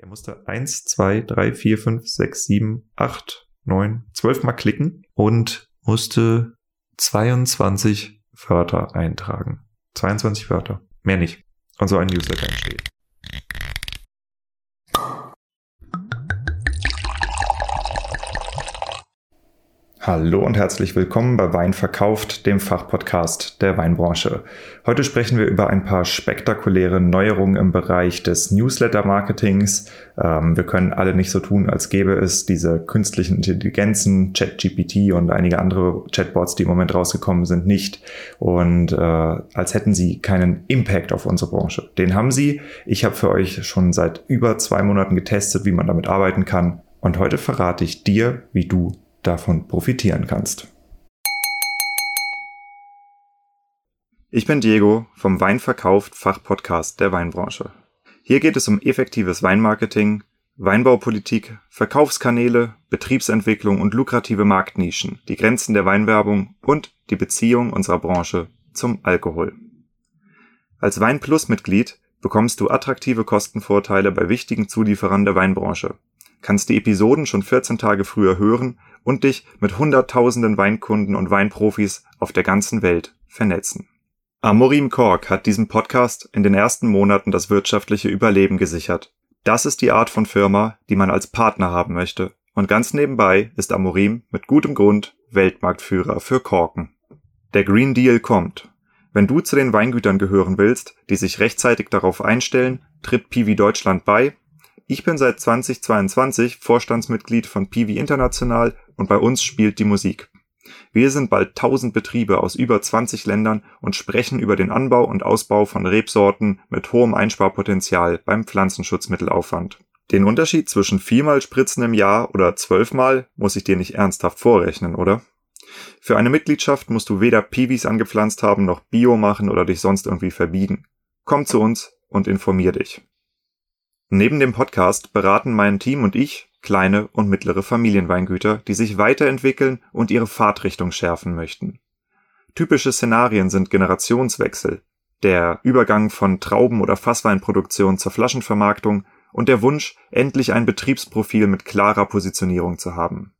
Er musste eins, zwei, drei, vier, fünf, sechs, sieben, acht, neun, zwölf Mal klicken und musste 22 Wörter eintragen. 22 Wörter. Mehr nicht. Und so ein Newsletter entsteht. Hallo und herzlich willkommen bei Wein verkauft, dem Fachpodcast der Weinbranche. Heute sprechen wir über ein paar spektakuläre Neuerungen im Bereich des Newsletter-Marketings. Ähm, wir können alle nicht so tun, als gäbe es diese künstlichen Intelligenzen, ChatGPT und einige andere Chatbots, die im Moment rausgekommen sind, nicht. Und äh, als hätten sie keinen Impact auf unsere Branche. Den haben sie. Ich habe für euch schon seit über zwei Monaten getestet, wie man damit arbeiten kann. Und heute verrate ich dir, wie du davon profitieren kannst. Ich bin Diego vom Weinverkauft Fachpodcast der Weinbranche. Hier geht es um effektives Weinmarketing, Weinbaupolitik, Verkaufskanäle, Betriebsentwicklung und lukrative Marktnischen, die Grenzen der Weinwerbung und die Beziehung unserer Branche zum Alkohol. Als Weinplus-Mitglied bekommst du attraktive Kostenvorteile bei wichtigen Zulieferern der Weinbranche, kannst die Episoden schon 14 Tage früher hören und dich mit hunderttausenden Weinkunden und Weinprofis auf der ganzen Welt vernetzen. Amorim Kork hat diesem Podcast in den ersten Monaten das wirtschaftliche Überleben gesichert. Das ist die Art von Firma, die man als Partner haben möchte. Und ganz nebenbei ist Amorim mit gutem Grund Weltmarktführer für Korken. Der Green Deal kommt. Wenn du zu den Weingütern gehören willst, die sich rechtzeitig darauf einstellen, tritt Piwi Deutschland bei ich bin seit 2022 Vorstandsmitglied von Piwi International und bei uns spielt die Musik. Wir sind bald 1000 Betriebe aus über 20 Ländern und sprechen über den Anbau und Ausbau von Rebsorten mit hohem Einsparpotenzial beim Pflanzenschutzmittelaufwand. Den Unterschied zwischen viermal Spritzen im Jahr oder zwölfmal muss ich dir nicht ernsthaft vorrechnen, oder? Für eine Mitgliedschaft musst du weder Piwis angepflanzt haben noch Bio machen oder dich sonst irgendwie verbiegen. Komm zu uns und informier dich. Neben dem Podcast beraten mein Team und ich kleine und mittlere Familienweingüter, die sich weiterentwickeln und ihre Fahrtrichtung schärfen möchten. Typische Szenarien sind Generationswechsel, der Übergang von Trauben- oder Fassweinproduktion zur Flaschenvermarktung und der Wunsch, endlich ein Betriebsprofil mit klarer Positionierung zu haben.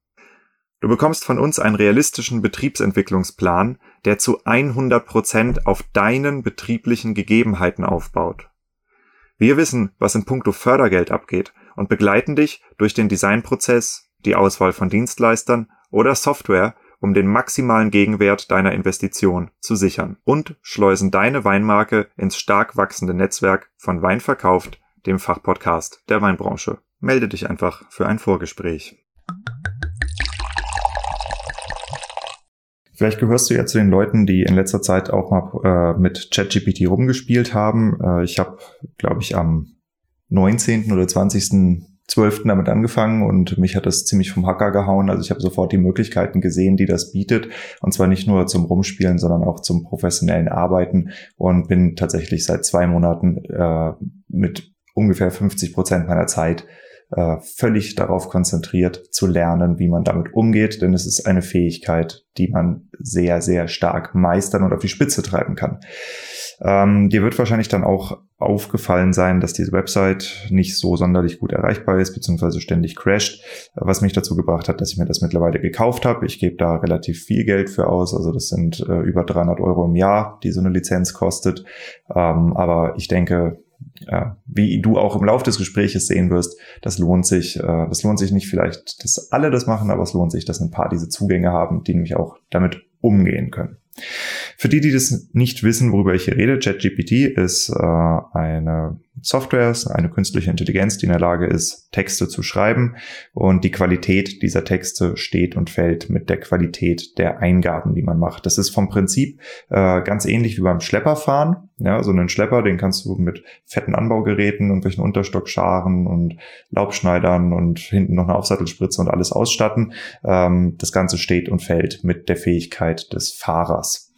Du bekommst von uns einen realistischen Betriebsentwicklungsplan, der zu 100 Prozent auf deinen betrieblichen Gegebenheiten aufbaut. Wir wissen, was in puncto Fördergeld abgeht und begleiten dich durch den Designprozess, die Auswahl von Dienstleistern oder Software, um den maximalen Gegenwert deiner Investition zu sichern und schleusen deine Weinmarke ins stark wachsende Netzwerk von Wein verkauft, dem Fachpodcast der Weinbranche. Melde dich einfach für ein Vorgespräch. Vielleicht gehörst du ja zu den Leuten, die in letzter Zeit auch mal äh, mit ChatGPT rumgespielt haben. Äh, ich habe, glaube ich, am 19. oder 20. 12. damit angefangen und mich hat das ziemlich vom Hacker gehauen. Also ich habe sofort die Möglichkeiten gesehen, die das bietet. Und zwar nicht nur zum Rumspielen, sondern auch zum professionellen Arbeiten und bin tatsächlich seit zwei Monaten äh, mit ungefähr 50 Prozent meiner Zeit äh, völlig darauf konzentriert zu lernen, wie man damit umgeht, denn es ist eine Fähigkeit, die man sehr, sehr stark meistern und auf die Spitze treiben kann. Ähm, dir wird wahrscheinlich dann auch aufgefallen sein, dass diese Website nicht so sonderlich gut erreichbar ist, beziehungsweise ständig crasht, was mich dazu gebracht hat, dass ich mir das mittlerweile gekauft habe. Ich gebe da relativ viel Geld für aus, also das sind äh, über 300 Euro im Jahr, die so eine Lizenz kostet. Ähm, aber ich denke, wie du auch im Laufe des Gespräches sehen wirst, das lohnt sich. Äh, das lohnt sich nicht vielleicht, dass alle das machen, aber es lohnt sich, dass ein paar diese Zugänge haben, die nämlich auch damit umgehen können. Für die, die das nicht wissen, worüber ich hier rede, ChatGPT ist äh, eine Software, eine künstliche Intelligenz, die in der Lage ist, Texte zu schreiben und die Qualität dieser Texte steht und fällt mit der Qualität der Eingaben, die man macht. Das ist vom Prinzip äh, ganz ähnlich wie beim Schlepperfahren. Ja, so einen Schlepper, den kannst du mit fetten Anbaugeräten und welchen Unterstockscharen und Laubschneidern und hinten noch eine Aufsattelspritze und alles ausstatten. Ähm, das Ganze steht und fällt mit der Fähigkeit des Fahrers.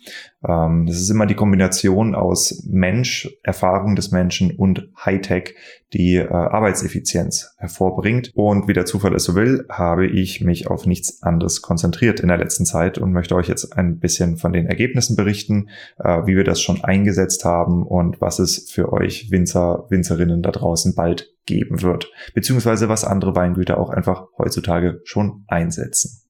Ähm, das ist immer die Kombination aus Mensch, Erfahrung des Menschen und Hightech, die äh, Arbeitseffizienz hervorbringt. Und wie der Zufall es so will, habe ich mich auf nichts anderes konzentriert in der letzten Zeit und möchte euch jetzt ein bisschen von den Ergebnissen berichten, äh, wie wir das schon eingesetzt haben und was es für euch Winzer, Winzerinnen da draußen bald geben wird, beziehungsweise was andere Weingüter auch einfach heutzutage schon einsetzen.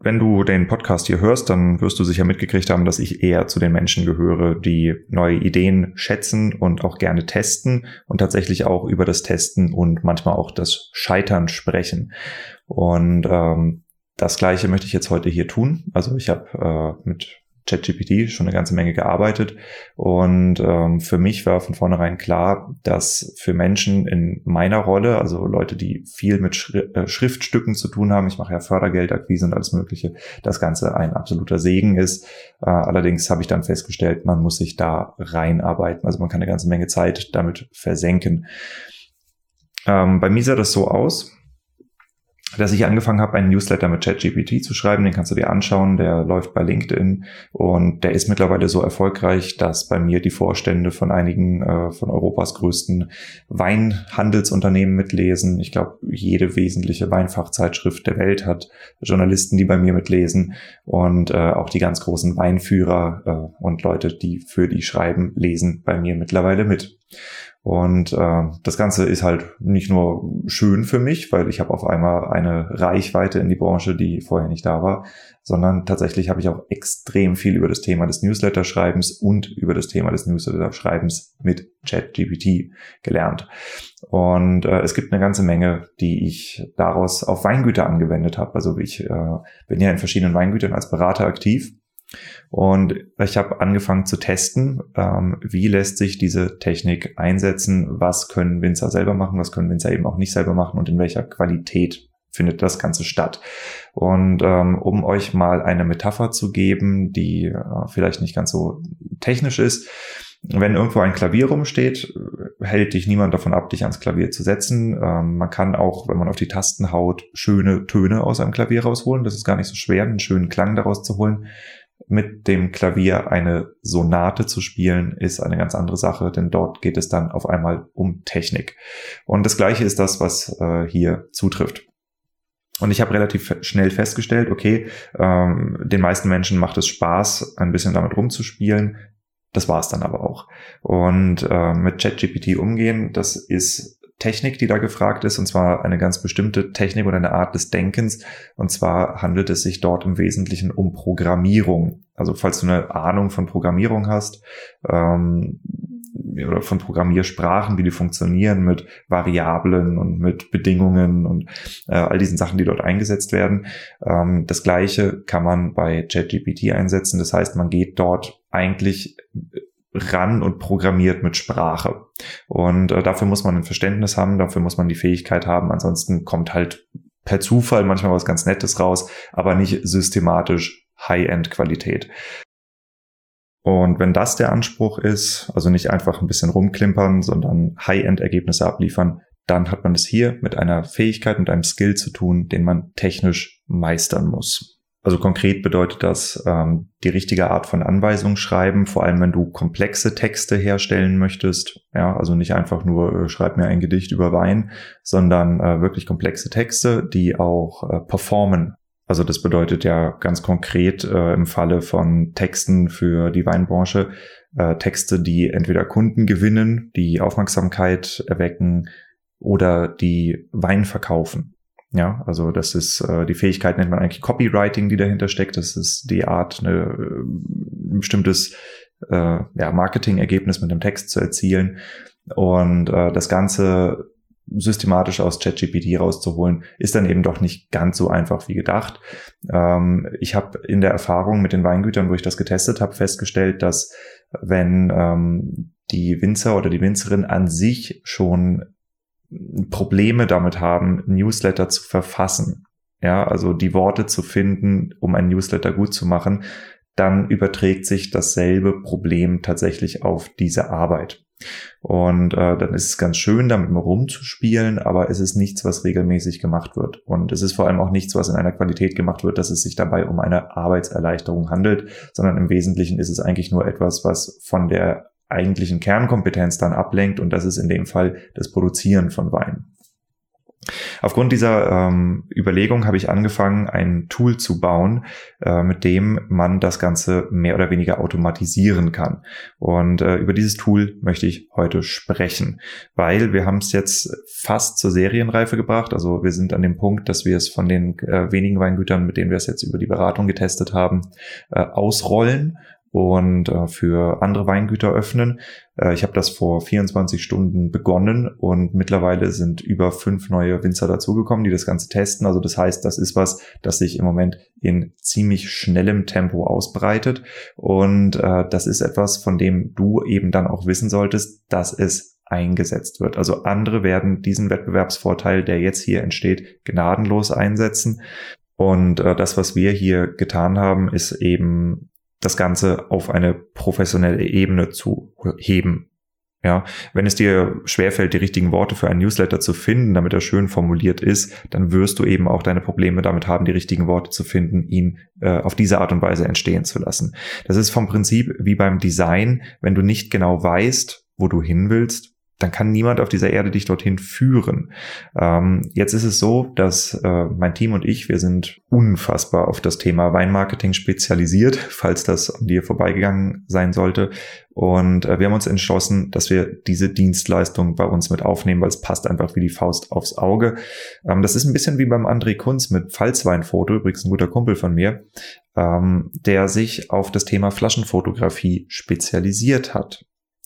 Wenn du den Podcast hier hörst, dann wirst du sicher mitgekriegt haben, dass ich eher zu den Menschen gehöre, die neue Ideen schätzen und auch gerne testen und tatsächlich auch über das Testen und manchmal auch das Scheitern sprechen. Und ähm, das Gleiche möchte ich jetzt heute hier tun. Also ich habe äh, mit ChatGPT schon eine ganze Menge gearbeitet und ähm, für mich war von vornherein klar, dass für Menschen in meiner Rolle, also Leute, die viel mit Schri äh, Schriftstücken zu tun haben, ich mache ja Fördergeldakquise und alles Mögliche, das Ganze ein absoluter Segen ist. Äh, allerdings habe ich dann festgestellt, man muss sich da reinarbeiten, also man kann eine ganze Menge Zeit damit versenken. Ähm, bei mir sah das so aus, dass ich angefangen habe, einen Newsletter mit ChatGPT zu schreiben. Den kannst du dir anschauen. Der läuft bei LinkedIn und der ist mittlerweile so erfolgreich, dass bei mir die Vorstände von einigen äh, von Europas größten Weinhandelsunternehmen mitlesen. Ich glaube, jede wesentliche Weinfachzeitschrift der Welt hat Journalisten, die bei mir mitlesen und äh, auch die ganz großen Weinführer äh, und Leute, die für die schreiben, lesen bei mir mittlerweile mit. Und äh, das Ganze ist halt nicht nur schön für mich, weil ich habe auf einmal eine Reichweite in die Branche, die vorher nicht da war, sondern tatsächlich habe ich auch extrem viel über das Thema des Newsletter-Schreibens und über das Thema des Newsletter-Schreibens mit ChatGPT gelernt. Und äh, es gibt eine ganze Menge, die ich daraus auf Weingüter angewendet habe. Also ich äh, bin ja in verschiedenen Weingütern als Berater aktiv und ich habe angefangen zu testen, ähm, wie lässt sich diese Technik einsetzen, was können Winzer selber machen, was können Winzer eben auch nicht selber machen und in welcher Qualität findet das Ganze statt. Und ähm, um euch mal eine Metapher zu geben, die äh, vielleicht nicht ganz so technisch ist, wenn irgendwo ein Klavier rumsteht, hält dich niemand davon ab, dich ans Klavier zu setzen. Ähm, man kann auch, wenn man auf die Tasten haut, schöne Töne aus einem Klavier rausholen. Das ist gar nicht so schwer, einen schönen Klang daraus zu holen mit dem Klavier eine Sonate zu spielen, ist eine ganz andere Sache, denn dort geht es dann auf einmal um Technik. Und das gleiche ist das, was äh, hier zutrifft. Und ich habe relativ schnell festgestellt, okay, ähm, den meisten Menschen macht es Spaß, ein bisschen damit rumzuspielen. Das war es dann aber auch. Und äh, mit ChatGPT umgehen, das ist Technik, die da gefragt ist, und zwar eine ganz bestimmte Technik oder eine Art des Denkens. Und zwar handelt es sich dort im Wesentlichen um Programmierung. Also falls du eine Ahnung von Programmierung hast, ähm, oder von Programmiersprachen, wie die funktionieren mit Variablen und mit Bedingungen und äh, all diesen Sachen, die dort eingesetzt werden. Ähm, das gleiche kann man bei ChatGPT einsetzen. Das heißt, man geht dort eigentlich ran und programmiert mit Sprache. Und äh, dafür muss man ein Verständnis haben, dafür muss man die Fähigkeit haben. Ansonsten kommt halt per Zufall manchmal was ganz Nettes raus, aber nicht systematisch High-End-Qualität. Und wenn das der Anspruch ist, also nicht einfach ein bisschen rumklimpern, sondern High-End-Ergebnisse abliefern, dann hat man es hier mit einer Fähigkeit, und einem Skill zu tun, den man technisch meistern muss. Also konkret bedeutet das ähm, die richtige Art von Anweisung schreiben, vor allem wenn du komplexe Texte herstellen möchtest. Ja, also nicht einfach nur äh, schreib mir ein Gedicht über Wein, sondern äh, wirklich komplexe Texte, die auch äh, performen. Also das bedeutet ja ganz konkret äh, im Falle von Texten für die Weinbranche äh, Texte, die entweder Kunden gewinnen, die Aufmerksamkeit erwecken oder die Wein verkaufen. Ja, also das ist äh, die Fähigkeit nennt man eigentlich Copywriting, die dahinter steckt. Das ist die Art, eine, äh, ein bestimmtes äh, ja, Marketing-Ergebnis mit dem Text zu erzielen und äh, das Ganze systematisch aus ChatGPT rauszuholen, ist dann eben doch nicht ganz so einfach wie gedacht. Ähm, ich habe in der Erfahrung mit den Weingütern, wo ich das getestet habe, festgestellt, dass wenn ähm, die Winzer oder die Winzerin an sich schon Probleme damit haben, Newsletter zu verfassen. Ja, also die Worte zu finden, um ein Newsletter gut zu machen, dann überträgt sich dasselbe Problem tatsächlich auf diese Arbeit. Und äh, dann ist es ganz schön, damit mal rumzuspielen, aber es ist nichts, was regelmäßig gemacht wird. Und es ist vor allem auch nichts, was in einer Qualität gemacht wird, dass es sich dabei um eine Arbeitserleichterung handelt, sondern im Wesentlichen ist es eigentlich nur etwas, was von der eigentlichen Kernkompetenz dann ablenkt und das ist in dem Fall das Produzieren von Wein. Aufgrund dieser ähm, Überlegung habe ich angefangen, ein Tool zu bauen, äh, mit dem man das Ganze mehr oder weniger automatisieren kann. Und äh, über dieses Tool möchte ich heute sprechen, weil wir haben es jetzt fast zur Serienreife gebracht. Also wir sind an dem Punkt, dass wir es von den äh, wenigen Weingütern, mit denen wir es jetzt über die Beratung getestet haben, äh, ausrollen und äh, für andere Weingüter öffnen. Äh, ich habe das vor 24 Stunden begonnen und mittlerweile sind über fünf neue Winzer dazugekommen, die das Ganze testen. Also das heißt, das ist was, das sich im Moment in ziemlich schnellem Tempo ausbreitet. Und äh, das ist etwas, von dem du eben dann auch wissen solltest, dass es eingesetzt wird. Also andere werden diesen Wettbewerbsvorteil, der jetzt hier entsteht, gnadenlos einsetzen. Und äh, das, was wir hier getan haben, ist eben das Ganze auf eine professionelle Ebene zu heben. Ja, wenn es dir schwerfällt, die richtigen Worte für einen Newsletter zu finden, damit er schön formuliert ist, dann wirst du eben auch deine Probleme damit haben, die richtigen Worte zu finden, ihn äh, auf diese Art und Weise entstehen zu lassen. Das ist vom Prinzip wie beim Design, wenn du nicht genau weißt, wo du hin willst, dann kann niemand auf dieser Erde dich dorthin führen. Ähm, jetzt ist es so, dass äh, mein Team und ich, wir sind unfassbar auf das Thema Weinmarketing spezialisiert, falls das an dir vorbeigegangen sein sollte. Und äh, wir haben uns entschlossen, dass wir diese Dienstleistung bei uns mit aufnehmen, weil es passt einfach wie die Faust aufs Auge. Ähm, das ist ein bisschen wie beim André Kunz mit Pfalzweinfoto, übrigens ein guter Kumpel von mir, ähm, der sich auf das Thema Flaschenfotografie spezialisiert hat.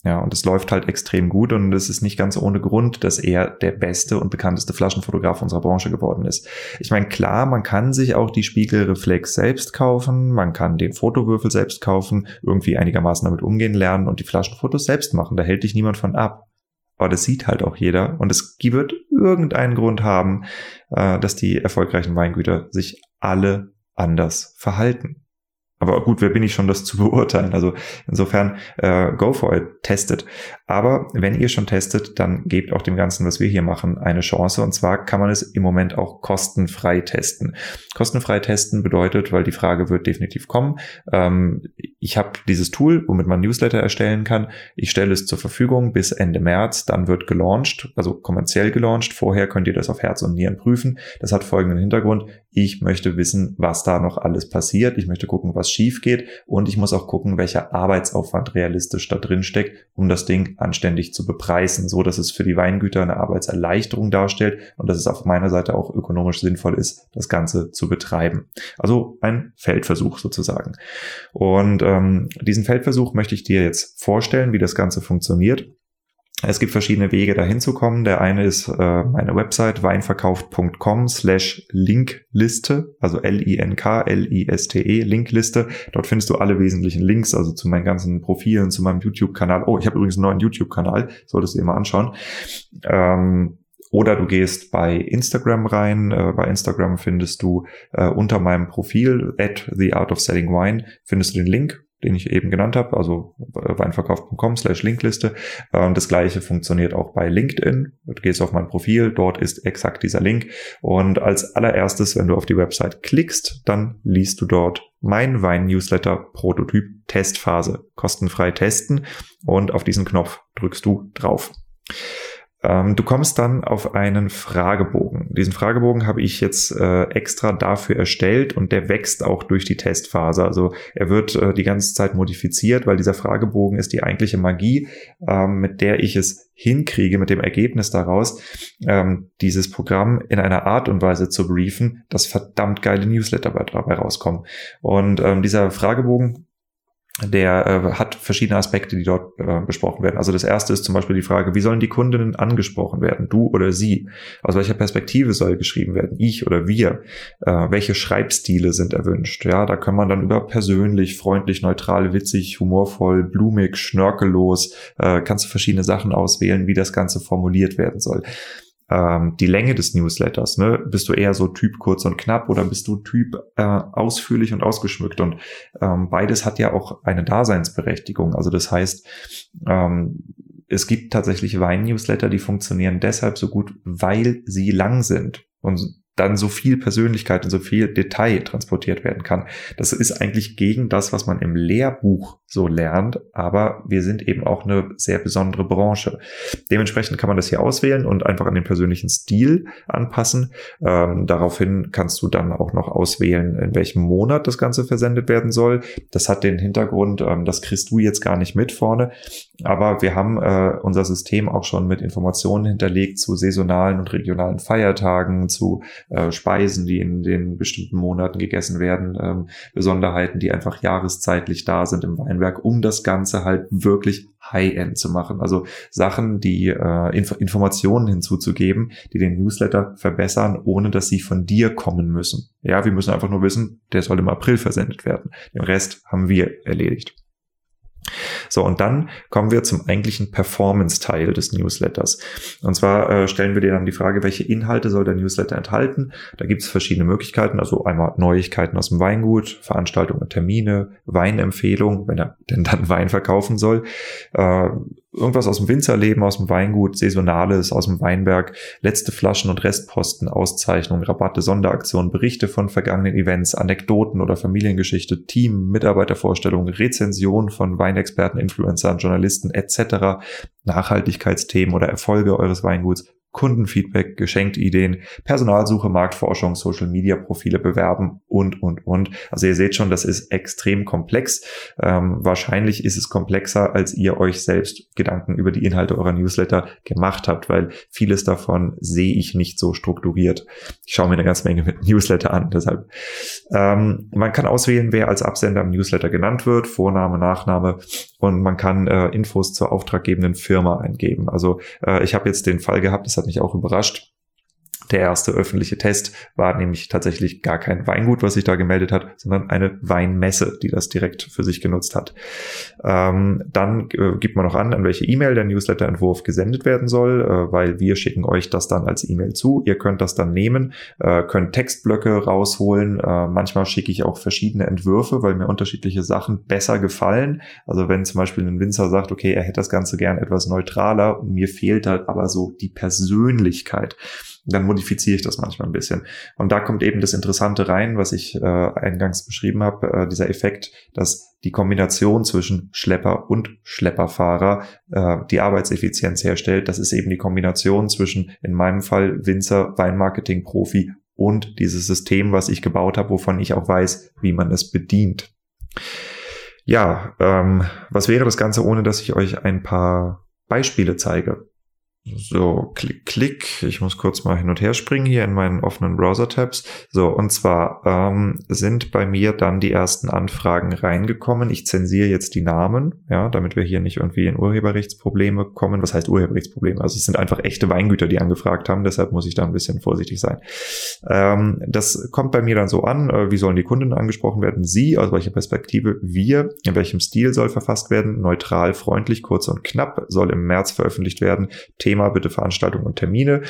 Ja, und es läuft halt extrem gut und es ist nicht ganz ohne Grund, dass er der beste und bekannteste Flaschenfotograf unserer Branche geworden ist. Ich meine, klar, man kann sich auch die Spiegelreflex selbst kaufen, man kann den Fotowürfel selbst kaufen, irgendwie einigermaßen damit umgehen lernen und die Flaschenfotos selbst machen. Da hält dich niemand von ab. Aber das sieht halt auch jeder und es wird irgendeinen Grund haben, äh, dass die erfolgreichen Weingüter sich alle anders verhalten. Aber gut, wer bin ich schon, das zu beurteilen? Also insofern, äh, go for it, testet. Aber wenn ihr schon testet, dann gebt auch dem Ganzen, was wir hier machen, eine Chance. Und zwar kann man es im Moment auch kostenfrei testen. Kostenfrei testen bedeutet, weil die Frage wird definitiv kommen, ähm, ich habe dieses Tool, womit man Newsletter erstellen kann. Ich stelle es zur Verfügung bis Ende März. Dann wird gelauncht, also kommerziell gelauncht. Vorher könnt ihr das auf Herz und Nieren prüfen. Das hat folgenden Hintergrund. Ich möchte wissen, was da noch alles passiert. Ich möchte gucken, was schief geht. Und ich muss auch gucken, welcher Arbeitsaufwand realistisch da drin steckt, um das Ding anständig zu bepreisen, so dass es für die Weingüter eine Arbeitserleichterung darstellt und dass es auf meiner Seite auch ökonomisch sinnvoll ist, das Ganze zu betreiben. Also ein Feldversuch sozusagen. Und ähm, diesen Feldversuch möchte ich dir jetzt vorstellen, wie das Ganze funktioniert. Es gibt verschiedene Wege dahin zu kommen. Der eine ist äh, meine Website weinverkauft.com slash Linkliste, also L-I-N-K-L-I-S-T-E, Linkliste. Dort findest du alle wesentlichen Links, also zu meinen ganzen Profilen, zu meinem YouTube-Kanal. Oh, ich habe übrigens einen neuen YouTube-Kanal, solltest du dir mal anschauen. Ähm, oder du gehst bei Instagram rein. Äh, bei Instagram findest du äh, unter meinem Profil at the art of selling wine findest du den Link den ich eben genannt habe, also weinverkauf.com slash Linkliste. Ähm, das gleiche funktioniert auch bei LinkedIn. Du gehst auf mein Profil, dort ist exakt dieser Link. Und als allererstes, wenn du auf die Website klickst, dann liest du dort mein Wein-Newsletter Prototyp Testphase. Kostenfrei testen. Und auf diesen Knopf drückst du drauf. Ähm, du kommst dann auf einen Fragebogen. Diesen Fragebogen habe ich jetzt äh, extra dafür erstellt und der wächst auch durch die Testphase. Also er wird äh, die ganze Zeit modifiziert, weil dieser Fragebogen ist die eigentliche Magie, ähm, mit der ich es hinkriege, mit dem Ergebnis daraus, ähm, dieses Programm in einer Art und Weise zu briefen, dass verdammt geile Newsletter dabei rauskommen. Und ähm, dieser Fragebogen der äh, hat verschiedene Aspekte, die dort äh, besprochen werden. Also das erste ist zum Beispiel die Frage, wie sollen die Kundinnen angesprochen werden, du oder sie? Aus welcher Perspektive soll geschrieben werden, ich oder wir? Äh, welche Schreibstile sind erwünscht? Ja, da kann man dann über persönlich, freundlich, neutral, witzig, humorvoll, blumig, schnörkellos, äh, kannst du verschiedene Sachen auswählen, wie das Ganze formuliert werden soll ähm, die Länge des Newsletters. Ne? Bist du eher so Typ kurz und knapp oder bist du Typ äh, ausführlich und ausgeschmückt? Und ähm, beides hat ja auch eine Daseinsberechtigung. Also das heißt, ähm, es gibt tatsächlich Wein-Newsletter, die funktionieren deshalb so gut, weil sie lang sind. Und dann so viel Persönlichkeit und so viel Detail transportiert werden kann. Das ist eigentlich gegen das, was man im Lehrbuch so lernt, aber wir sind eben auch eine sehr besondere Branche. Dementsprechend kann man das hier auswählen und einfach an den persönlichen Stil anpassen. Ähm, daraufhin kannst du dann auch noch auswählen, in welchem Monat das Ganze versendet werden soll. Das hat den Hintergrund, ähm, das kriegst du jetzt gar nicht mit vorne, aber wir haben äh, unser System auch schon mit Informationen hinterlegt zu saisonalen und regionalen Feiertagen, zu äh, Speisen, die in den bestimmten Monaten gegessen werden, ähm, Besonderheiten, die einfach jahreszeitlich da sind im Weinberg, um das Ganze halt wirklich High-End zu machen. Also Sachen, die äh, Inf Informationen hinzuzugeben, die den Newsletter verbessern, ohne dass sie von dir kommen müssen. Ja, wir müssen einfach nur wissen, der soll im April versendet werden. Den Rest haben wir erledigt. So, und dann kommen wir zum eigentlichen Performance-Teil des Newsletters. Und zwar äh, stellen wir dir dann die Frage, welche Inhalte soll der Newsletter enthalten? Da gibt es verschiedene Möglichkeiten, also einmal Neuigkeiten aus dem Weingut, Veranstaltungen, Termine, Weinempfehlungen, wenn er denn dann Wein verkaufen soll, äh, irgendwas aus dem Winzerleben, aus dem Weingut, Saisonales, aus dem Weinberg, letzte Flaschen und Restposten, Auszeichnungen, Rabatte, Sonderaktionen, Berichte von vergangenen Events, Anekdoten oder Familiengeschichte, Team, Mitarbeitervorstellungen, Rezension von Weinexperten, Influencern, Journalisten etc., Nachhaltigkeitsthemen oder Erfolge eures Weinguts, Kundenfeedback, Geschenkideen, Personalsuche, Marktforschung, Social Media Profile bewerben und, und, und. Also ihr seht schon, das ist extrem komplex. Ähm, wahrscheinlich ist es komplexer, als ihr euch selbst Gedanken über die Inhalte eurer Newsletter gemacht habt, weil vieles davon sehe ich nicht so strukturiert. Ich schaue mir eine ganze Menge mit Newsletter an, deshalb. Ähm, man kann auswählen, wer als Absender im Newsletter genannt wird, Vorname, Nachname und man kann äh, Infos zur auftraggebenden Firma eingeben. Also äh, ich habe jetzt den Fall gehabt, das hat mich auch überrascht. Der erste öffentliche Test war nämlich tatsächlich gar kein Weingut, was sich da gemeldet hat, sondern eine Weinmesse, die das direkt für sich genutzt hat. Ähm, dann äh, gibt man noch an, an welche E-Mail der Newsletter-Entwurf gesendet werden soll, äh, weil wir schicken euch das dann als E-Mail zu. Ihr könnt das dann nehmen, äh, könnt Textblöcke rausholen. Äh, manchmal schicke ich auch verschiedene Entwürfe, weil mir unterschiedliche Sachen besser gefallen. Also wenn zum Beispiel ein Winzer sagt, okay, er hätte das Ganze gern etwas neutraler, mir fehlt halt aber so die Persönlichkeit dann modifiziere ich das manchmal ein bisschen. Und da kommt eben das Interessante rein, was ich äh, eingangs beschrieben habe, äh, dieser Effekt, dass die Kombination zwischen Schlepper und Schlepperfahrer äh, die Arbeitseffizienz herstellt. Das ist eben die Kombination zwischen, in meinem Fall, Winzer, Weinmarketing, Profi und dieses System, was ich gebaut habe, wovon ich auch weiß, wie man es bedient. Ja, ähm, was wäre das Ganze, ohne dass ich euch ein paar Beispiele zeige? So, klick, klick. Ich muss kurz mal hin und her springen hier in meinen offenen Browser-Tabs. So, und zwar ähm, sind bei mir dann die ersten Anfragen reingekommen. Ich zensiere jetzt die Namen, ja, damit wir hier nicht irgendwie in Urheberrechtsprobleme kommen. Was heißt Urheberrechtsprobleme? Also es sind einfach echte Weingüter, die angefragt haben, deshalb muss ich da ein bisschen vorsichtig sein. Ähm, das kommt bei mir dann so an, äh, wie sollen die Kunden angesprochen werden? Sie, aus welcher Perspektive? Wir, in welchem Stil soll verfasst werden? Neutral, freundlich, kurz und knapp, soll im März veröffentlicht werden. Thema Thema bitte Veranstaltungen und Termine.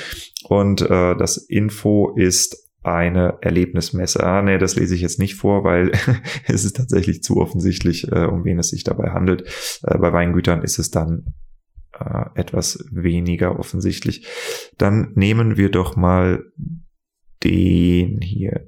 Und äh, das Info ist eine Erlebnismesse. Ah, nee, das lese ich jetzt nicht vor, weil es ist tatsächlich zu offensichtlich, äh, um wen es sich dabei handelt. Äh, bei Weingütern ist es dann äh, etwas weniger offensichtlich. Dann nehmen wir doch mal den hier.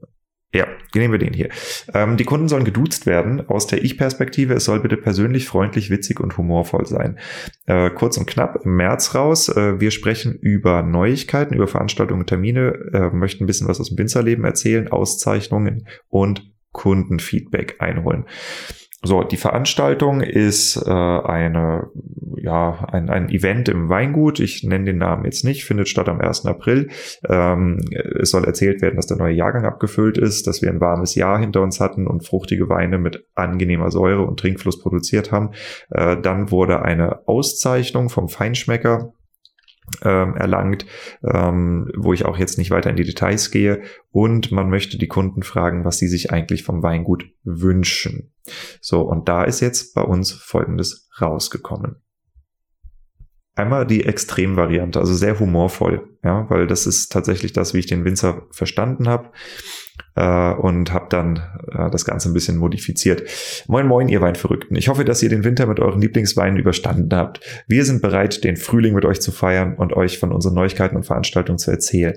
Ja, nehmen wir den hier. Ähm, die Kunden sollen geduzt werden aus der Ich-Perspektive. Es soll bitte persönlich, freundlich, witzig und humorvoll sein. Äh, kurz und knapp im März raus. Äh, wir sprechen über Neuigkeiten, über Veranstaltungen, Termine, äh, möchten ein bisschen was aus dem Winzerleben erzählen, Auszeichnungen und Kundenfeedback einholen. So, die Veranstaltung ist äh, eine, ja, ein, ein Event im Weingut. Ich nenne den Namen jetzt nicht, findet statt am 1. April. Ähm, es soll erzählt werden, dass der neue Jahrgang abgefüllt ist, dass wir ein warmes Jahr hinter uns hatten und fruchtige Weine mit angenehmer Säure und Trinkfluss produziert haben. Äh, dann wurde eine Auszeichnung vom Feinschmecker ähm, erlangt, ähm, wo ich auch jetzt nicht weiter in die Details gehe. Und man möchte die Kunden fragen, was sie sich eigentlich vom Weingut wünschen. So, und da ist jetzt bei uns Folgendes rausgekommen. Einmal die Extremvariante, also sehr humorvoll, ja, weil das ist tatsächlich das, wie ich den Winzer verstanden habe. Äh, und habe dann äh, das Ganze ein bisschen modifiziert. Moin moin, ihr Weinverrückten. Ich hoffe, dass ihr den Winter mit euren Lieblingsweinen überstanden habt. Wir sind bereit, den Frühling mit euch zu feiern und euch von unseren Neuigkeiten und Veranstaltungen zu erzählen.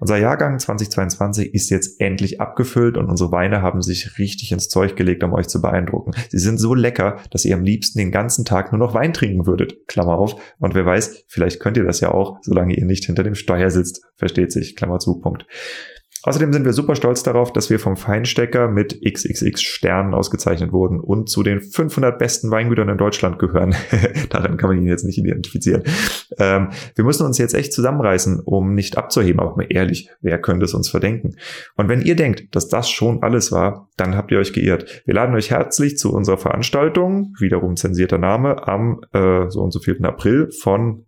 Unser Jahrgang 2022 ist jetzt endlich abgefüllt und unsere Weine haben sich richtig ins Zeug gelegt, um euch zu beeindrucken. Sie sind so lecker, dass ihr am liebsten den ganzen Tag nur noch Wein trinken würdet. Klammer auf. Und wer weiß, vielleicht könnt ihr das ja auch, solange ihr nicht hinter dem Steuer sitzt. Versteht sich. Klammer zu. Punkt. Außerdem sind wir super stolz darauf, dass wir vom Feinstecker mit XXX Sternen ausgezeichnet wurden und zu den 500 besten Weingütern in Deutschland gehören. Daran kann man ihn jetzt nicht identifizieren. Ähm, wir müssen uns jetzt echt zusammenreißen, um nicht abzuheben. Aber mal ehrlich, wer könnte es uns verdenken? Und wenn ihr denkt, dass das schon alles war, dann habt ihr euch geirrt. Wir laden euch herzlich zu unserer Veranstaltung, wiederum zensierter Name, am äh, so und so 4. April von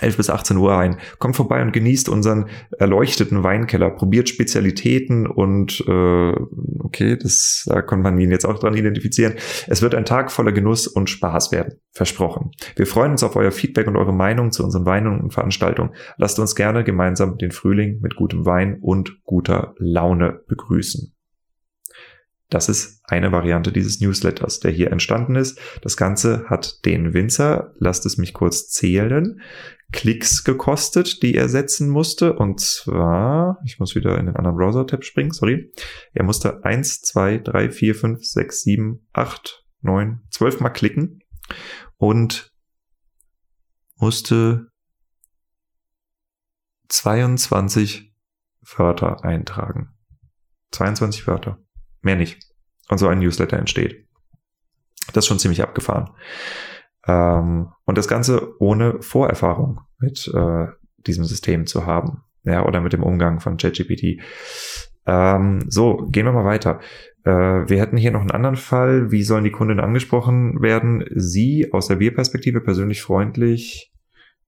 11 bis 18 Uhr ein. Kommt vorbei und genießt unseren erleuchteten Weinkeller, probiert Spezialitäten und äh, okay, das da konnte man ihn jetzt auch dran identifizieren. Es wird ein Tag voller Genuss und Spaß werden, versprochen. Wir freuen uns auf euer Feedback und eure Meinung zu unseren Weinen und Veranstaltungen. Lasst uns gerne gemeinsam den Frühling mit gutem Wein und guter Laune begrüßen. Das ist eine Variante dieses Newsletters, der hier entstanden ist. Das Ganze hat den Winzer, lasst es mich kurz zählen, Klicks gekostet, die er setzen musste. Und zwar, ich muss wieder in den anderen Browser-Tab springen, sorry. Er musste eins, zwei, drei, vier, fünf, sechs, sieben, acht, neun, zwölf Mal klicken und musste 22 Wörter eintragen. 22 Wörter. Mehr nicht. Und so ein Newsletter entsteht. Das ist schon ziemlich abgefahren. Ähm, und das Ganze ohne Vorerfahrung mit äh, diesem System zu haben. Ja, oder mit dem Umgang von ChatGPT. Ähm, so, gehen wir mal weiter. Äh, wir hätten hier noch einen anderen Fall. Wie sollen die Kunden angesprochen werden? Sie aus der Bierperspektive persönlich freundlich,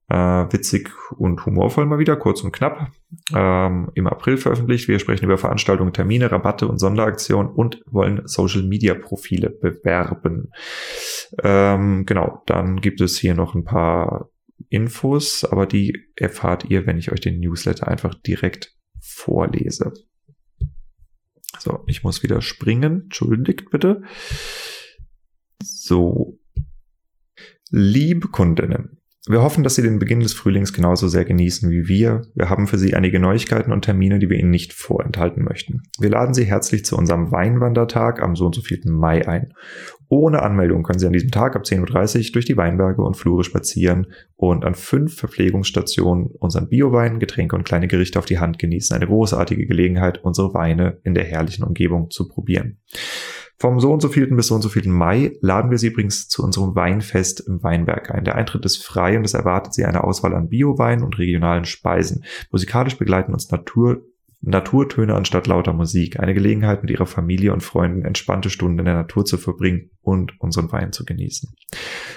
äh, witzig und humorvoll mal wieder, kurz und knapp. Ähm, Im April veröffentlicht. Wir sprechen über Veranstaltungen, Termine, Rabatte und Sonderaktionen und wollen Social Media Profile bewerben. Ähm, genau, dann gibt es hier noch ein paar Infos, aber die erfahrt ihr, wenn ich euch den Newsletter einfach direkt vorlese. So, ich muss wieder springen. Entschuldigt bitte. So. Liebe Kundinnen, wir hoffen, dass Sie den Beginn des Frühlings genauso sehr genießen wie wir. Wir haben für Sie einige Neuigkeiten und Termine, die wir Ihnen nicht vorenthalten möchten. Wir laden Sie herzlich zu unserem Weinwandertag am so und so 4. Mai ein. Ohne Anmeldung können Sie an diesem Tag ab 10.30 Uhr durch die Weinberge und Flure spazieren und an fünf Verpflegungsstationen unseren Biowein, Getränke und kleine Gerichte auf die Hand genießen. Eine großartige Gelegenheit, unsere Weine in der herrlichen Umgebung zu probieren. Vom so und so vielten bis so und so vielten Mai laden wir Sie übrigens zu unserem Weinfest im Weinberg ein. Der Eintritt ist frei und es erwartet Sie eine Auswahl an Biowein und regionalen Speisen. Musikalisch begleiten uns Natur Naturtöne anstatt lauter Musik, eine Gelegenheit mit ihrer Familie und Freunden entspannte Stunden in der Natur zu verbringen und unseren Wein zu genießen.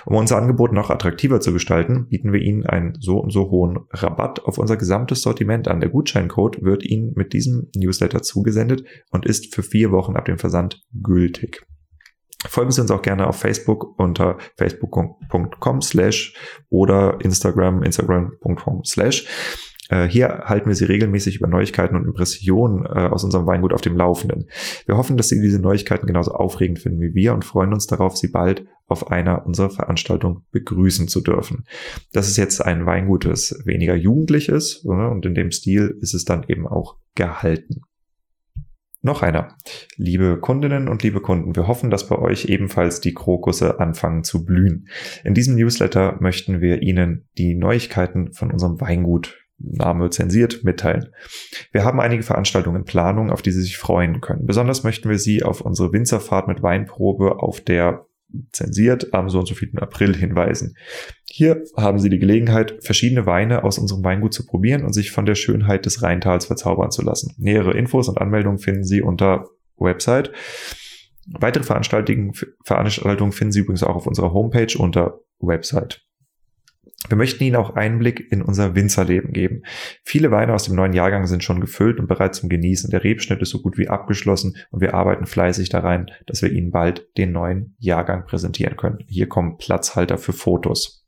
Um unser Angebot noch attraktiver zu gestalten, bieten wir Ihnen einen so und so hohen Rabatt auf unser gesamtes Sortiment an. Der Gutscheincode wird Ihnen mit diesem Newsletter zugesendet und ist für vier Wochen ab dem Versand gültig. Folgen Sie uns auch gerne auf Facebook unter facebook.com slash oder Instagram, instagram.com slash. Äh, hier halten wir Sie regelmäßig über Neuigkeiten und Impressionen äh, aus unserem Weingut auf dem Laufenden. Wir hoffen, dass Sie diese Neuigkeiten genauso aufregend finden wie wir und freuen uns darauf, Sie bald auf einer unserer Veranstaltungen begrüßen zu dürfen. Das ist jetzt ein Weingut, das weniger jugendlich ist und in dem Stil ist es dann eben auch gehalten. Noch einer. Liebe Kundinnen und liebe Kunden, wir hoffen, dass bei euch ebenfalls die Krokusse anfangen zu blühen. In diesem Newsletter möchten wir Ihnen die Neuigkeiten von unserem Weingut Name zensiert mitteilen. Wir haben einige Veranstaltungen in Planung, auf die Sie sich freuen können. Besonders möchten wir Sie auf unsere Winzerfahrt mit Weinprobe auf der zensiert am so und so vielen April hinweisen. Hier haben Sie die Gelegenheit, verschiedene Weine aus unserem Weingut zu probieren und sich von der Schönheit des Rheintals verzaubern zu lassen. Nähere Infos und Anmeldungen finden Sie unter Website. Weitere Veranstaltungen, Veranstaltungen finden Sie übrigens auch auf unserer Homepage unter Website. Wir möchten Ihnen auch Einblick in unser Winzerleben geben. Viele Weine aus dem neuen Jahrgang sind schon gefüllt und bereit zum Genießen. Der Rebschnitt ist so gut wie abgeschlossen und wir arbeiten fleißig daran, dass wir Ihnen bald den neuen Jahrgang präsentieren können. Hier kommen Platzhalter für Fotos.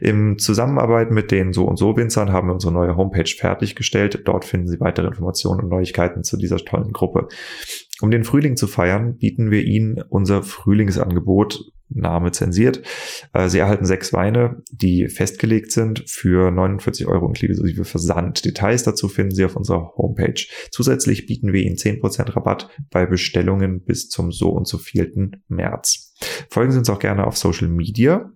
Im Zusammenarbeit mit den So und So Winzern haben wir unsere neue Homepage fertiggestellt. Dort finden Sie weitere Informationen und Neuigkeiten zu dieser tollen Gruppe. Um den Frühling zu feiern, bieten wir Ihnen unser Frühlingsangebot Name zensiert. Äh, Sie erhalten sechs Weine, die festgelegt sind für 49 Euro inklusive Versand. Details dazu finden Sie auf unserer Homepage. Zusätzlich bieten wir Ihnen 10% Rabatt bei Bestellungen bis zum so und so vielten März. Folgen Sie uns auch gerne auf Social Media.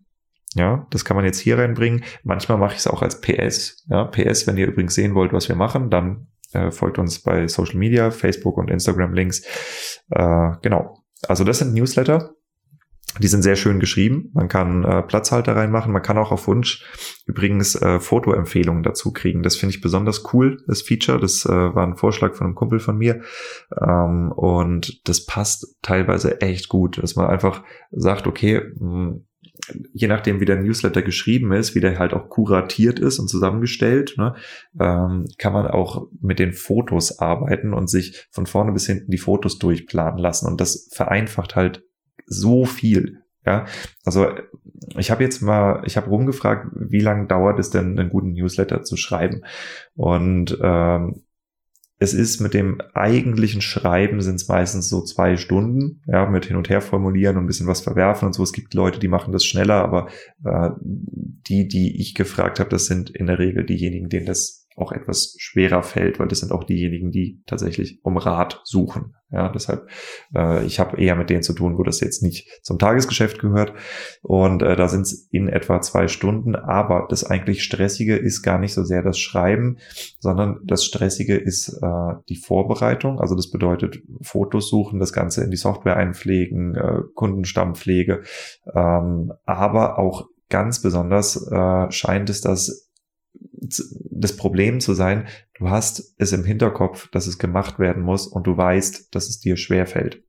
Ja, das kann man jetzt hier reinbringen. Manchmal mache ich es auch als PS. Ja, PS, wenn ihr übrigens sehen wollt, was wir machen, dann äh, folgt uns bei Social Media, Facebook und Instagram Links. Äh, genau. Also das sind Newsletter. Die sind sehr schön geschrieben. Man kann äh, Platzhalter reinmachen. Man kann auch auf Wunsch übrigens äh, Fotoempfehlungen dazu kriegen. Das finde ich besonders cool, das Feature. Das äh, war ein Vorschlag von einem Kumpel von mir. Ähm, und das passt teilweise echt gut, dass man einfach sagt, okay, mh, hm, je nachdem, wie der Newsletter geschrieben ist, wie der halt auch kuratiert ist und zusammengestellt, ne, ähm, kann man auch mit den Fotos arbeiten und sich von vorne bis hinten die Fotos durchplanen lassen. Und das vereinfacht halt so viel. Ja, also ich habe jetzt mal, ich habe rumgefragt, wie lange dauert es denn, einen guten Newsletter zu schreiben? Und ähm, es ist mit dem eigentlichen Schreiben sind es meistens so zwei Stunden, ja, mit hin und her formulieren und ein bisschen was verwerfen und so. Es gibt Leute, die machen das schneller, aber äh, die, die ich gefragt habe, das sind in der Regel diejenigen, denen das auch etwas schwerer fällt, weil das sind auch diejenigen, die tatsächlich um Rat suchen. Ja, deshalb, äh, ich habe eher mit denen zu tun, wo das jetzt nicht zum Tagesgeschäft gehört. Und äh, da sind es in etwa zwei Stunden. Aber das eigentlich Stressige ist gar nicht so sehr das Schreiben, sondern das Stressige ist äh, die Vorbereitung. Also das bedeutet Fotos suchen, das Ganze in die Software einpflegen, äh, Kundenstammpflege. Ähm, aber auch ganz besonders äh, scheint es das das Problem zu sein, du hast es im Hinterkopf, dass es gemacht werden muss und du weißt, dass es dir schwer fällt.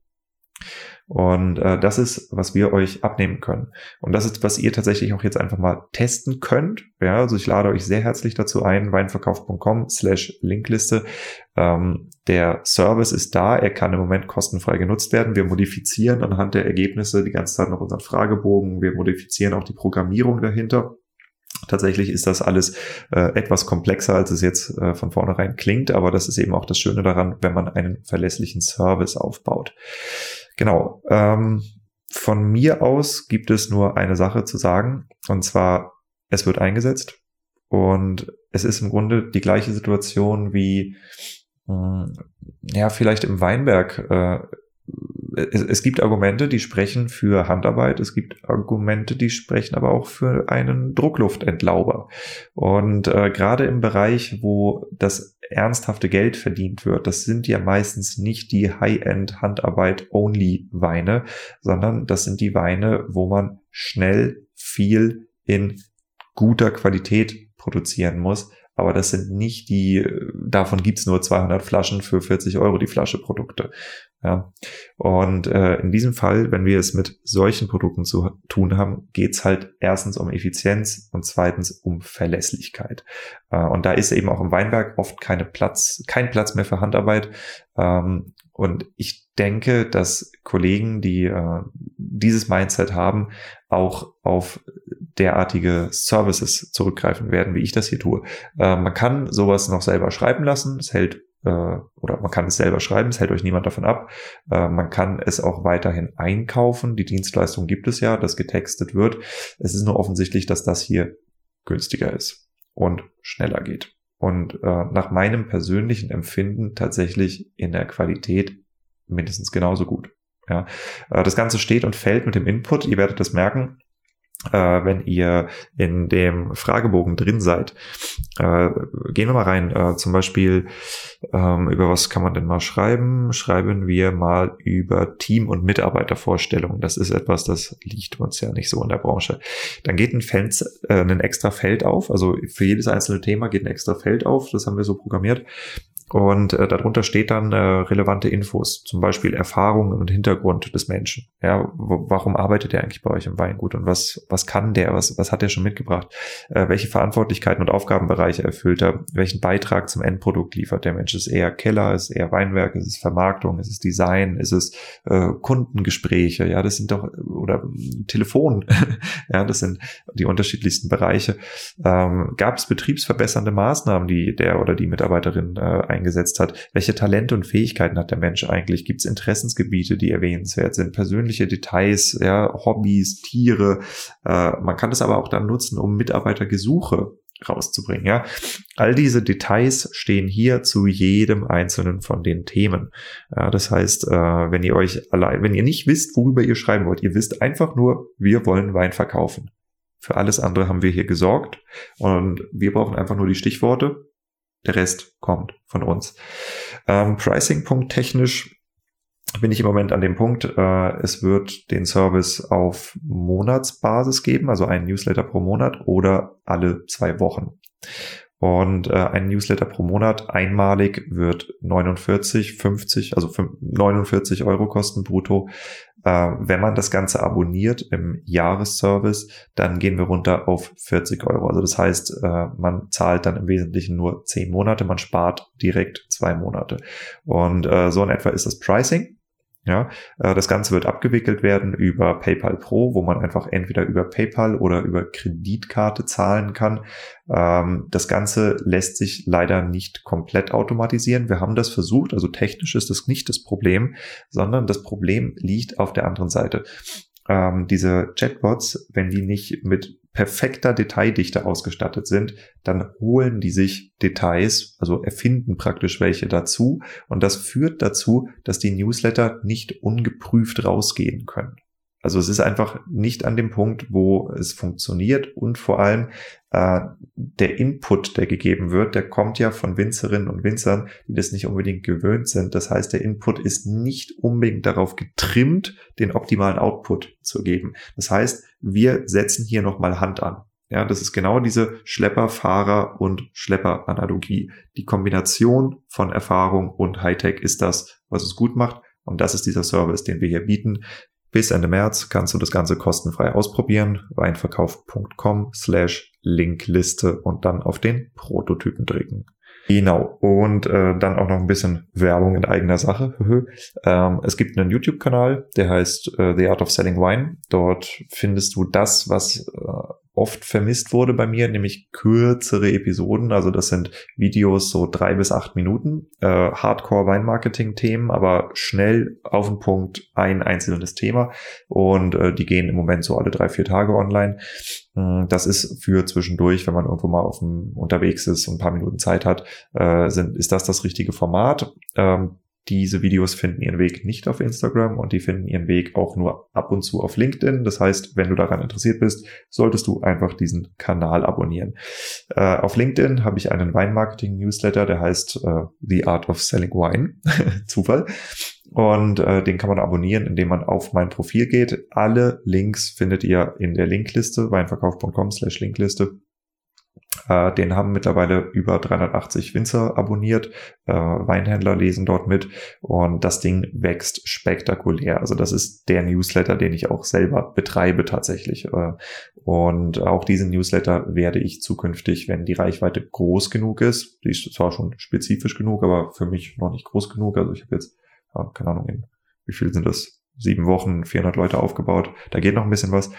Und äh, das ist, was wir euch abnehmen können. Und das ist, was ihr tatsächlich auch jetzt einfach mal testen könnt. Ja, also ich lade euch sehr herzlich dazu ein, weinverkauf.com slash Linkliste. Ähm, der Service ist da, er kann im Moment kostenfrei genutzt werden. Wir modifizieren anhand der Ergebnisse die ganze Zeit noch unseren Fragebogen. Wir modifizieren auch die Programmierung dahinter. Tatsächlich ist das alles äh, etwas komplexer, als es jetzt äh, von vornherein klingt, aber das ist eben auch das Schöne daran, wenn man einen verlässlichen Service aufbaut. Genau. Ähm, von mir aus gibt es nur eine Sache zu sagen, und zwar, es wird eingesetzt. Und es ist im Grunde die gleiche Situation wie, mh, hm, ja, vielleicht im Weinberg äh, es, es gibt Argumente, die sprechen für Handarbeit, es gibt Argumente, die sprechen aber auch für einen Druckluftentlauber. Und äh, gerade im Bereich, wo das ernsthafte Geld verdient wird, das sind ja meistens nicht die High-End Handarbeit-Only Weine, sondern das sind die Weine, wo man schnell viel in guter Qualität produzieren muss aber das sind nicht die, davon gibt's nur 200 Flaschen für 40 Euro die Flasche Produkte. Ja. Und äh, in diesem Fall, wenn wir es mit solchen Produkten zu tun haben, geht's halt erstens um Effizienz und zweitens um Verlässlichkeit. Äh, und da ist eben auch im Weinberg oft keine Platz, kein Platz mehr für Handarbeit. Ähm, und ich denke, dass Kollegen, die äh, dieses Mindset haben, auch auf derartige Services zurückgreifen werden, wie ich das hier tue. Äh, man kann sowas noch selber schreiben lassen. Es hält äh, oder man kann es selber schreiben, es hält euch niemand davon ab. Äh, man kann es auch weiterhin einkaufen. Die Dienstleistung gibt es ja, dass getextet wird. Es ist nur offensichtlich, dass das hier günstiger ist und schneller geht. Und äh, nach meinem persönlichen Empfinden tatsächlich in der Qualität mindestens genauso gut. Ja, äh, das Ganze steht und fällt mit dem Input. Ihr werdet das merken äh, wenn ihr in dem Fragebogen drin seid. Äh, gehen wir mal rein. Äh, zum Beispiel, ähm, über was kann man denn mal schreiben? Schreiben wir mal über Team- und Mitarbeitervorstellungen. Das ist etwas, das liegt uns ja nicht so in der Branche. Dann geht ein, Feld, äh, ein extra Feld auf. Also für jedes einzelne Thema geht ein extra Feld auf. Das haben wir so programmiert. Und äh, darunter steht dann äh, relevante Infos, zum Beispiel Erfahrungen und Hintergrund des Menschen. Ja, warum arbeitet er eigentlich bei euch im Weingut und was, was kann der, was, was hat er schon mitgebracht? Äh, welche Verantwortlichkeiten und Aufgabenbereiche erfüllt er? Welchen Beitrag zum Endprodukt liefert der Mensch? Ist es eher Keller, ist es eher Weinwerk, ist es Vermarktung, ist es Design, ist es äh, Kundengespräche? Ja, das sind doch, oder Telefon, ja, das sind die unterschiedlichsten Bereiche. Ähm, Gab es betriebsverbessernde Maßnahmen, die der oder die Mitarbeiterin äh, eingesetzt hat. Welche Talente und Fähigkeiten hat der Mensch eigentlich? Gibt es Interessensgebiete, die erwähnenswert sind? Persönliche Details, ja, Hobbys, Tiere. Äh, man kann das aber auch dann nutzen, um Mitarbeitergesuche rauszubringen. Ja, all diese Details stehen hier zu jedem einzelnen von den Themen. Ja, das heißt, äh, wenn ihr euch allein, wenn ihr nicht wisst, worüber ihr schreiben wollt, ihr wisst einfach nur, wir wollen Wein verkaufen. Für alles andere haben wir hier gesorgt und wir brauchen einfach nur die Stichworte der Rest kommt von uns. Ähm, Pricing-Punkt technisch bin ich im Moment an dem Punkt, äh, es wird den Service auf Monatsbasis geben, also einen Newsletter pro Monat oder alle zwei Wochen. Und äh, ein Newsletter pro Monat einmalig wird 49, 50, also 49 Euro kosten brutto. Äh, wenn man das Ganze abonniert im Jahresservice, dann gehen wir runter auf 40 Euro. Also das heißt, äh, man zahlt dann im Wesentlichen nur 10 Monate, man spart direkt zwei Monate. Und äh, so in etwa ist das Pricing. Ja, äh, das Ganze wird abgewickelt werden über PayPal Pro, wo man einfach entweder über PayPal oder über Kreditkarte zahlen kann. Ähm, das Ganze lässt sich leider nicht komplett automatisieren. Wir haben das versucht, also technisch ist das nicht das Problem, sondern das Problem liegt auf der anderen Seite. Ähm, diese Chatbots, wenn die nicht mit perfekter Detaildichte ausgestattet sind, dann holen die sich Details, also erfinden praktisch welche dazu. Und das führt dazu, dass die Newsletter nicht ungeprüft rausgehen können. Also es ist einfach nicht an dem Punkt, wo es funktioniert und vor allem äh, der Input, der gegeben wird, der kommt ja von Winzerinnen und Winzern, die das nicht unbedingt gewöhnt sind. Das heißt, der Input ist nicht unbedingt darauf getrimmt, den optimalen Output zu geben. Das heißt, wir setzen hier nochmal Hand an. Ja, das ist genau diese Schlepper-Fahrer- und Schlepper-Analogie. Die Kombination von Erfahrung und Hightech ist das, was es gut macht. Und das ist dieser Service, den wir hier bieten. Bis Ende März kannst du das Ganze kostenfrei ausprobieren. Weinverkauf.com slash Linkliste und dann auf den Prototypen drücken. Genau. Und äh, dann auch noch ein bisschen Werbung in eigener Sache. ähm, es gibt einen YouTube-Kanal, der heißt äh, The Art of Selling Wine. Dort findest du das, was äh, oft vermisst wurde bei mir, nämlich kürzere Episoden. Also das sind Videos so drei bis acht Minuten, äh, Hardcore Weinmarketing-Themen, aber schnell auf den Punkt ein einzelnes Thema. Und äh, die gehen im Moment so alle drei, vier Tage online. Mm, das ist für zwischendurch, wenn man irgendwo mal auf dem, unterwegs ist und ein paar Minuten Zeit hat, äh, sind, ist das das richtige Format. Ähm, diese Videos finden ihren Weg nicht auf Instagram und die finden ihren Weg auch nur ab und zu auf LinkedIn. Das heißt, wenn du daran interessiert bist, solltest du einfach diesen Kanal abonnieren. Äh, auf LinkedIn habe ich einen Weinmarketing-Newsletter, der heißt äh, The Art of Selling Wine. Zufall. Und äh, den kann man abonnieren, indem man auf mein Profil geht. Alle Links findet ihr in der Linkliste, weinverkauf.com slash Linkliste. Äh, den haben mittlerweile über 380 Winzer abonniert. Äh, Weinhändler lesen dort mit und das Ding wächst spektakulär. Also das ist der Newsletter, den ich auch selber betreibe tatsächlich. Äh, und auch diesen Newsletter werde ich zukünftig, wenn die Reichweite groß genug ist, die ist zwar schon spezifisch genug, aber für mich noch nicht groß genug. Also ich habe jetzt, keine Ahnung, wie viel sind das? Sieben Wochen 400 Leute aufgebaut. Da geht noch ein bisschen was.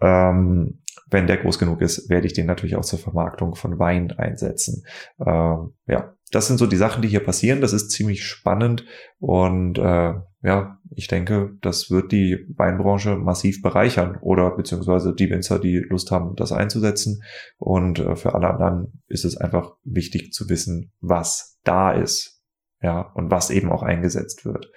Ähm, wenn der groß genug ist, werde ich den natürlich auch zur Vermarktung von Wein einsetzen. Ähm, ja, das sind so die Sachen, die hier passieren. Das ist ziemlich spannend und äh, ja, ich denke, das wird die Weinbranche massiv bereichern oder beziehungsweise die Winzer, die Lust haben, das einzusetzen. Und äh, für alle anderen ist es einfach wichtig zu wissen, was da ist. Ja, und was eben auch eingesetzt wird.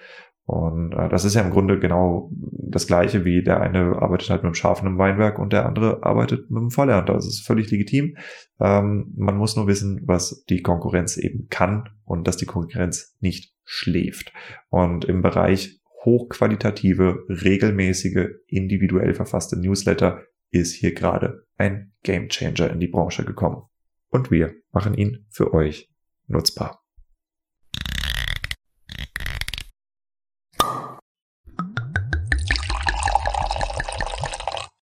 Und äh, das ist ja im Grunde genau das gleiche, wie der eine arbeitet halt mit einem scharfen im Weinberg und der andere arbeitet mit einem Vollernter. Das ist völlig legitim. Ähm, man muss nur wissen, was die Konkurrenz eben kann und dass die Konkurrenz nicht schläft. Und im Bereich hochqualitative, regelmäßige, individuell verfasste Newsletter ist hier gerade ein Gamechanger in die Branche gekommen. Und wir machen ihn für euch nutzbar.